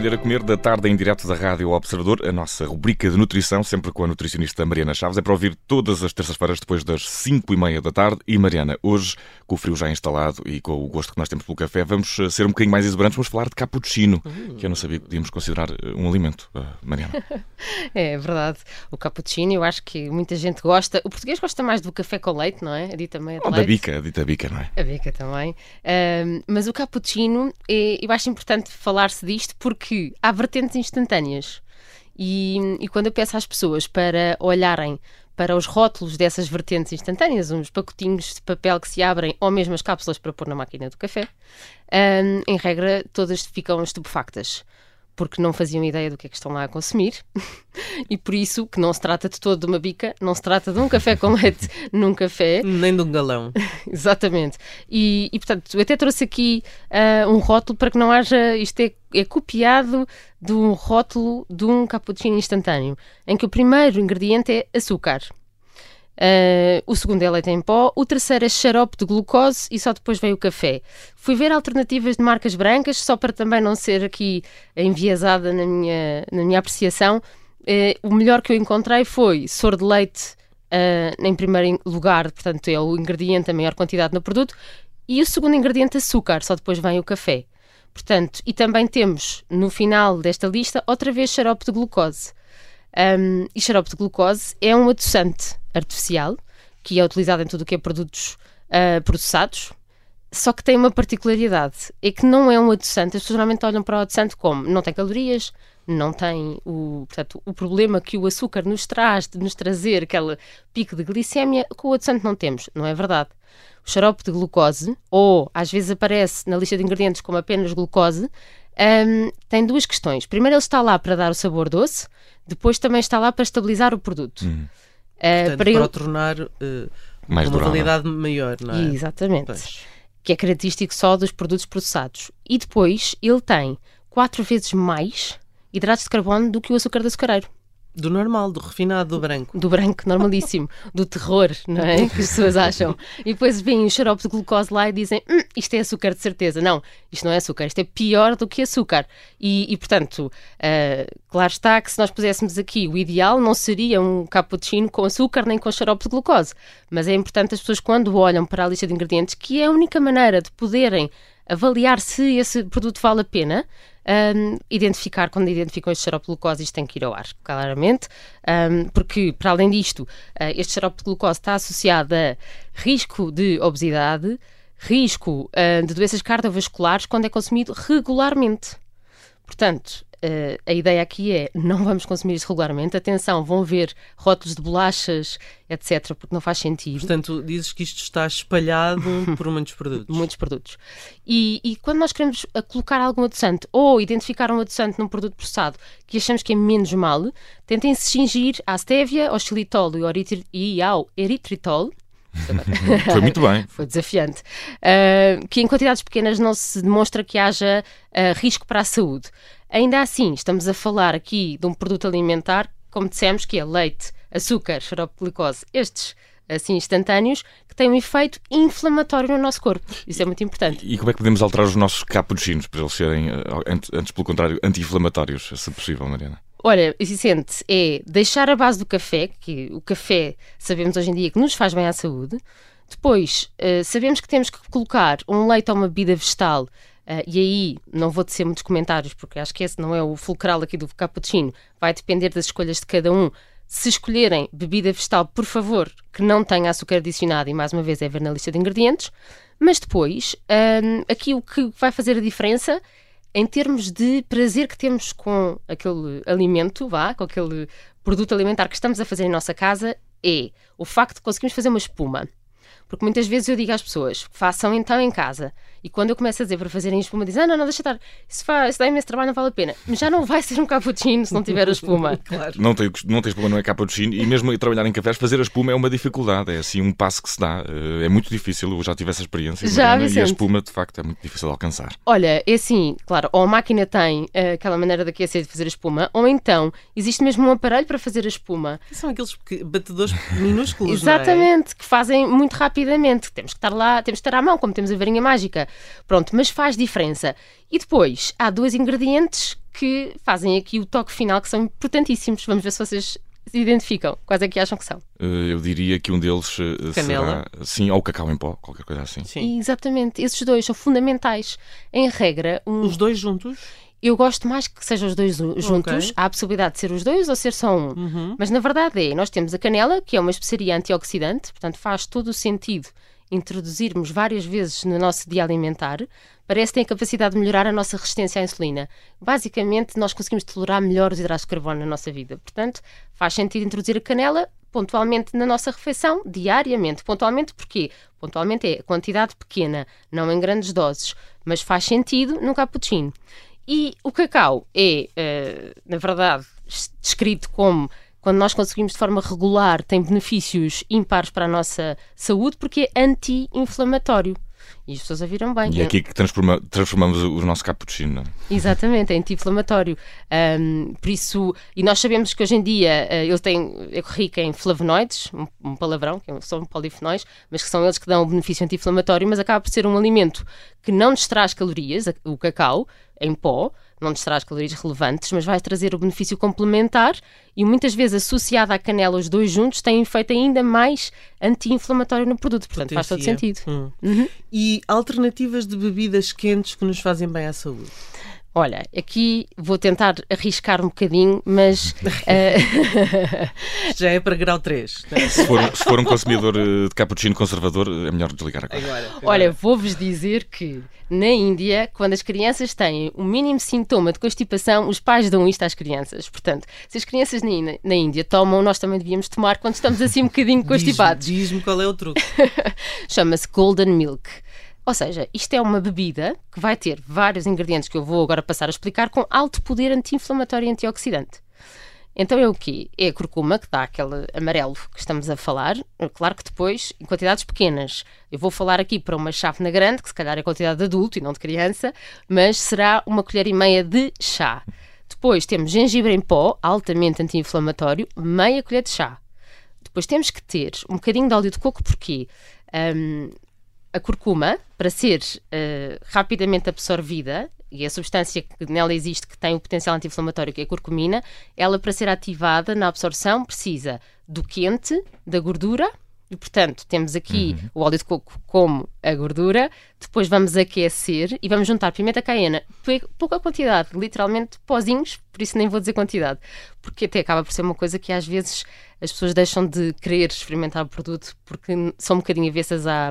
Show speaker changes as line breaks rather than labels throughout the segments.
Aprender a Comer da tarde em direto da Rádio Observador, a nossa rubrica de nutrição, sempre com a nutricionista Mariana Chaves. É para ouvir todas as terças-feiras depois das 5 e meia da tarde. E Mariana, hoje, com o frio já instalado e com o gosto que nós temos pelo café, vamos eh, ser um bocadinho mais exuberantes, vamos falar de cappuccino, que eu não sabia que podíamos considerar eh, um alimento, uh, Mariana.
é verdade. O cappuccino, eu acho que muita gente gosta. O português gosta mais do café com leite, não é? A dita é de
Ou
leite.
da bica, a dita bica, não é?
A bica também. Mas o cappuccino, eu acho importante falar-se disto porque há vertentes instantâneas. E, e quando eu peço às pessoas para olharem para os rótulos dessas vertentes instantâneas, uns pacotinhos de papel que se abrem ou mesmo as cápsulas para pôr na máquina do café, um, em regra todas ficam estupefactas porque não faziam ideia do que é que estão lá a consumir e por isso que não se trata de todo de uma bica, não se trata de um café com leite num café.
Nem de um galão.
Exatamente. E, e, portanto, eu até trouxe aqui uh, um rótulo para que não haja. Isto é, é copiado de um rótulo de um cappuccino instantâneo, em que o primeiro ingrediente é açúcar. Uh, o segundo é leite em pó, o terceiro é xarope de glucose e só depois veio o café. Fui ver alternativas de marcas brancas, só para também não ser aqui enviesada na minha, na minha apreciação. Uh, o melhor que eu encontrei foi soro de leite uh, em primeiro lugar, portanto é o ingrediente, a maior quantidade no produto, e o segundo ingrediente, açúcar, só depois vem o café. Portanto, e também temos no final desta lista outra vez xarope de glucose. Um, e xarope de glucose é um adoçante artificial que é utilizado em tudo o que é produtos uh, processados, só que tem uma particularidade, é que não é um adoçante. As pessoas geralmente olham para o adoçante como não tem calorias, não tem o, portanto, o problema que o açúcar nos traz de nos trazer aquele pico de glicémia, com o adoçante não temos. Não é verdade. O xarope de glucose, ou às vezes aparece na lista de ingredientes como apenas glucose, um, tem duas questões. Primeiro, ele está lá para dar o sabor doce, depois também está lá para estabilizar o produto.
Uhum. Uh, Portanto, para, ele... o tornar uh, Mais uma durável. validade maior, não é?
Exatamente. Pois. Que é característico só dos produtos processados. E depois ele tem quatro vezes mais hidratos de carbono do que o açúcar de açucareiro.
Do normal, do refinado, do branco.
Do branco, normalíssimo. do terror, não é? Que as pessoas acham. E depois vêm o xarope de glucose lá e dizem: hum, isto é açúcar de certeza. Não, isto não é açúcar, isto é pior do que açúcar. E, e portanto, uh, claro está que se nós puséssemos aqui o ideal não seria um cappuccino com açúcar nem com xarope de glucose. Mas é importante as pessoas, quando olham para a lista de ingredientes, que é a única maneira de poderem avaliar se esse produto vale a pena, um, identificar, quando identificam este xarope de glucose, isto tem que ir ao ar, claramente, um, porque, para além disto, uh, este xarope de glucose está associado a risco de obesidade, risco uh, de doenças cardiovasculares quando é consumido regularmente. Portanto, Uh, a ideia aqui é não vamos consumir isso regularmente. Atenção, vão ver rótulos de bolachas, etc., porque não faz sentido.
Portanto, dizes que isto está espalhado por muitos produtos.
muitos produtos. E, e quando nós queremos eh, colocar algum adoçante ou identificar um adoçante num produto processado que achamos que é menos mal, tentem se cingir à stevia, ao xilitol e ao eritritol,
Foi muito bem.
Foi desafiante. Uh, que em quantidades pequenas não se demonstra que haja uh, risco para a saúde. Ainda assim, estamos a falar aqui de um produto alimentar, como dissemos, que é leite, açúcar, xarope de glicose, estes assim instantâneos, que têm um efeito inflamatório no nosso corpo. Isso é muito importante.
E como é que podemos alterar os nossos cappuccinos para eles serem, eh, antes pelo contrário, anti-inflamatórios, se possível, Mariana?
Olha, o existente é deixar a base do café, que o café sabemos hoje em dia que nos faz bem à saúde. Depois, uh, sabemos que temos que colocar um leite ou uma bebida vegetal Uh, e aí não vou tecer muitos comentários, porque acho que esse não é o fulcral aqui do cappuccino. Vai depender das escolhas de cada um. Se escolherem bebida vegetal, por favor, que não tenha açúcar adicionado, e mais uma vez é ver na lista de ingredientes. Mas depois, um, aqui o que vai fazer a diferença em termos de prazer que temos com aquele alimento, vá, com aquele produto alimentar que estamos a fazer em nossa casa, é o facto de conseguirmos fazer uma espuma. Porque muitas vezes eu digo às pessoas, façam então em casa. E quando eu começo a dizer para fazerem espuma, dizem, ah, não, não, deixa estar, isso, faz, isso dá imenso trabalho, não vale a pena. Mas já não vai ser um cappuccino se não tiver a espuma.
claro. Não tem, não tem espuma, não é cappuccino. E mesmo trabalhar em cafés, fazer a espuma é uma dificuldade. É assim um passo que se dá. Eh, é muito difícil. Eu já tive essa experiência.
Já,
Mariana, e a espuma, de facto, é muito difícil de alcançar.
Olha, é assim, claro, ou a máquina tem uh, aquela maneira de aquecer de fazer a espuma, ou então existe mesmo um aparelho para fazer a espuma.
São aqueles batedores minúsculos, é?
Exatamente, é? que fazem muito rapidamente. Temos que estar lá, temos que estar à mão, como temos a varinha mágica. Pronto, mas faz diferença. E depois, há dois ingredientes que fazem aqui o toque final, que são importantíssimos. Vamos ver se vocês se identificam. Quais é que acham que são?
Eh, eu diria que um deles eh, Canela. será, sim, ou cacau em pó, qualquer coisa assim.
Sim. Exatamente, esses dois são fundamentais. Em regra,
um... os dois juntos?
Eu gosto mais que sejam os dois juntos. Okay. Há a possibilidade de ser os dois ou ser só um. Uhum. Mas na verdade é, nós temos a canela, que é uma especiaria antioxidante, portanto faz todo o sentido introduzirmos várias vezes no nosso dia alimentar, parece que tem a capacidade de melhorar a nossa resistência à insulina. Basicamente, nós conseguimos tolerar melhor os hidratos de carbono na nossa vida. Portanto, faz sentido introduzir a canela pontualmente na nossa refeição, diariamente. Pontualmente porquê? Pontualmente é quantidade pequena, não em grandes doses, mas faz sentido no cappuccino. E o cacau é, uh, na verdade, descrito como quando nós conseguimos de forma regular, tem benefícios ímpares para a nossa saúde porque é anti-inflamatório. E as pessoas a viram bem.
E é aqui que transforma, transformamos o nosso cappuccino.
Exatamente, é anti-inflamatório. Um, por isso, e nós sabemos que hoje em dia uh, ele tem, é rico em flavonoides, um, um palavrão, que são polifenóis, mas que são eles que dão o benefício anti-inflamatório, mas acaba por ser um alimento que não nos traz calorias, o cacau, em pó, não nos traz calorias relevantes, mas vai trazer o benefício complementar e muitas vezes associado à canela os dois juntos tem um efeito ainda mais anti-inflamatório no produto, portanto Potencia. faz todo sentido. Hum.
Uhum. E alternativas de bebidas quentes que nos fazem bem à saúde?
Olha, aqui vou tentar arriscar um bocadinho, mas. Uh...
Já é para grau 3.
Né? Se, for, se for um consumidor eh, de cappuccino conservador, é melhor desligar agora. agora, agora.
Olha, vou-vos dizer que na Índia, quando as crianças têm o mínimo sintoma de constipação, os pais dão isto às crianças. Portanto, se as crianças na, na Índia tomam, nós também devíamos tomar quando estamos assim um bocadinho constipados.
Diz-me qual é o truque.
Chama-se Golden Milk. Ou seja, isto é uma bebida que vai ter vários ingredientes que eu vou agora passar a explicar com alto poder anti-inflamatório e antioxidante. Então é o quê? É a curcuma, que dá aquele amarelo que estamos a falar. Claro que depois, em quantidades pequenas. Eu vou falar aqui para uma chávena grande, que se calhar é quantidade de adulto e não de criança, mas será uma colher e meia de chá. Depois temos gengibre em pó, altamente anti-inflamatório, meia colher de chá. Depois temos que ter um bocadinho de óleo de coco, porque um, a curcuma, para ser uh, rapidamente absorvida, e a substância que nela existe que tem o potencial anti-inflamatório, que é a curcumina, ela para ser ativada na absorção precisa do quente, da gordura e, portanto, temos aqui uhum. o óleo de coco como a gordura, depois vamos aquecer e vamos juntar pimenta caiena, pouca quantidade, literalmente pozinhos, por isso nem vou dizer quantidade, porque até acaba por ser uma coisa que às vezes as pessoas deixam de querer experimentar o produto porque são um bocadinho avessas à,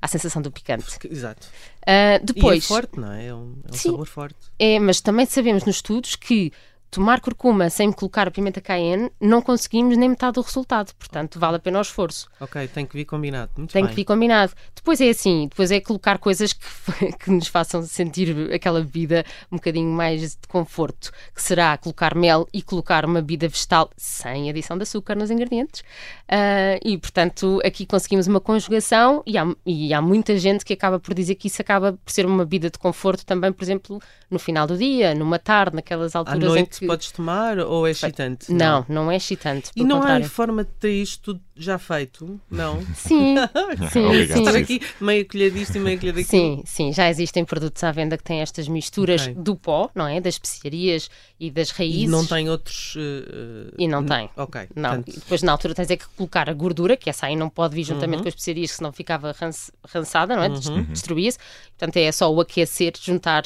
à sensação do picante.
Exato.
Uh, depois,
e é forte, não é? É um, é um sim, sabor forte.
É, mas também sabemos nos estudos que tomar curcuma sem colocar pimenta cayenne, não conseguimos nem metade do resultado. Portanto, vale a pena o esforço.
Ok, tem que vir combinado. Muito
tem
bem.
que vir combinado. Depois é assim, depois é colocar coisas que, que nos façam sentir aquela bebida um bocadinho mais de conforto, que será colocar mel e colocar uma bebida vegetal sem adição de açúcar nos ingredientes. Uh, e, portanto, aqui conseguimos uma conjugação e há, e há muita gente que acaba por dizer que isso acaba por ser uma bebida de conforto também, por exemplo, no final do dia, numa tarde, naquelas alturas
em que que... podes tomar ou é excitante?
Não, não, não é excitante.
E não
contrário.
há forma de ter isto tudo já feito? Não?
Sim, sim, sim.
Estar aqui meia colher disto e meia colher daquilo.
Sim, sim, já existem produtos à venda que têm estas misturas okay. do pó, não é? Das especiarias e das raízes. E
não tem outros. Uh,
e não tem.
Ok.
Não. Portanto... Depois na altura tens é que colocar a gordura, que essa aí não pode vir juntamente uhum. com as especiarias, senão ficava rançada, não é? Uhum. Destruía-se. Portanto é só o aquecer, juntar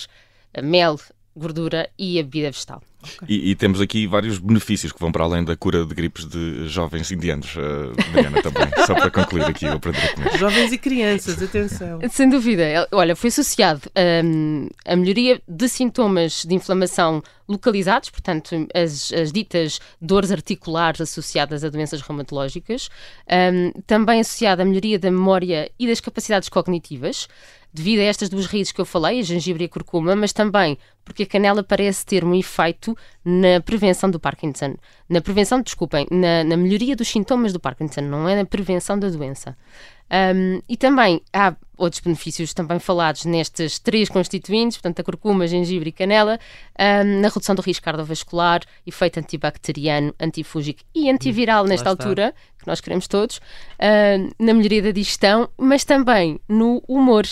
mel, gordura e a bebida vegetal.
Okay. E, e, temos aqui vários benefícios que vão para além da cura de gripes de jovens indianos, uh, Mariana, também, só para concluir aqui o aprender a comer.
Jovens e crianças, atenção.
Sem dúvida. Olha, foi associado um, a melhoria de sintomas de inflamação localizados, portanto, as, as ditas dores articulares associadas a doenças reumatológicas, um, também associado à melhoria da memória e das capacidades cognitivas, devido a estas duas raízes que eu falei, a gengibre e a curcuma, mas também porque a canela parece ter um efeito na prevenção do Parkinson. Na prevenção, desculpem, na, na melhoria dos sintomas do Parkinson, não é na prevenção da doença. Um, e também há outros benefícios também falados nestes três constituintes, portanto, a curcuma, gengibre e canela, um, na redução do risco cardiovascular, efeito antibacteriano, antifúngico e antiviral hum, nesta altura, que nós queremos todos, uh, na melhoria da digestão, mas também no humor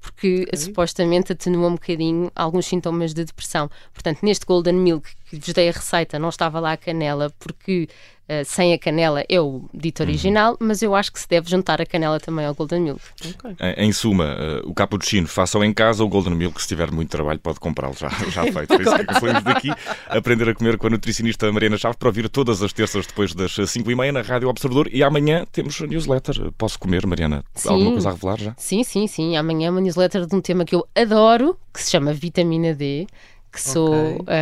porque okay. supostamente atenua um bocadinho alguns sintomas de depressão. Portanto, neste Golden Milk que vos dei a receita, não estava lá a canela, porque uh, sem a canela é o dito uhum. original, uhum. mas eu acho que se deve juntar a canela também ao Golden Milk.
Okay. Em, em, suma, uh, o cappuccino façam em casa, o Golden Milk, se tiver muito trabalho, pode comprá-lo já, já feito. É isso que saímos daqui, aprender a comer com a nutricionista Mariana Chaves, para ouvir todas as terças depois das 5 e meia na Rádio Observador e amanhã temos a newsletter. Posso comer, Mariana?
Sim.
Alguma coisa a revelar já?
Sim, sim, sim. Amanhã é uma newsletter de um tema que eu adoro, que se chama Vitamina D que sou okay.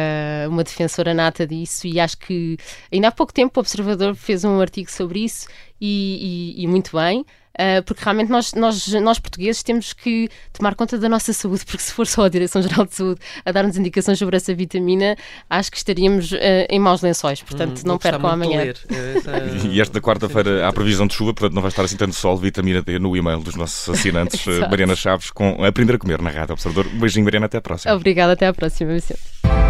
uh, uma defensora nata disso e acho que ainda há pouco tempo o Observador fez um artigo sobre isso e, e, e muito bem. Uh, porque realmente nós, nós, nós portugueses temos que tomar conta da nossa saúde, porque se for só a Direção-Geral de Saúde a dar-nos indicações sobre essa vitamina, acho que estaríamos uh, em maus lençóis, portanto hum, não percam amanhã.
Essa... e esta quarta-feira há previsão de chuva, portanto não vai estar assim tanto sol, vitamina D no e-mail dos nossos assinantes, Mariana Chaves, com Aprender a Comer na Rádio Observador. Um beijinho, Mariana, até à próxima.
Obrigada, até à próxima, Vicente.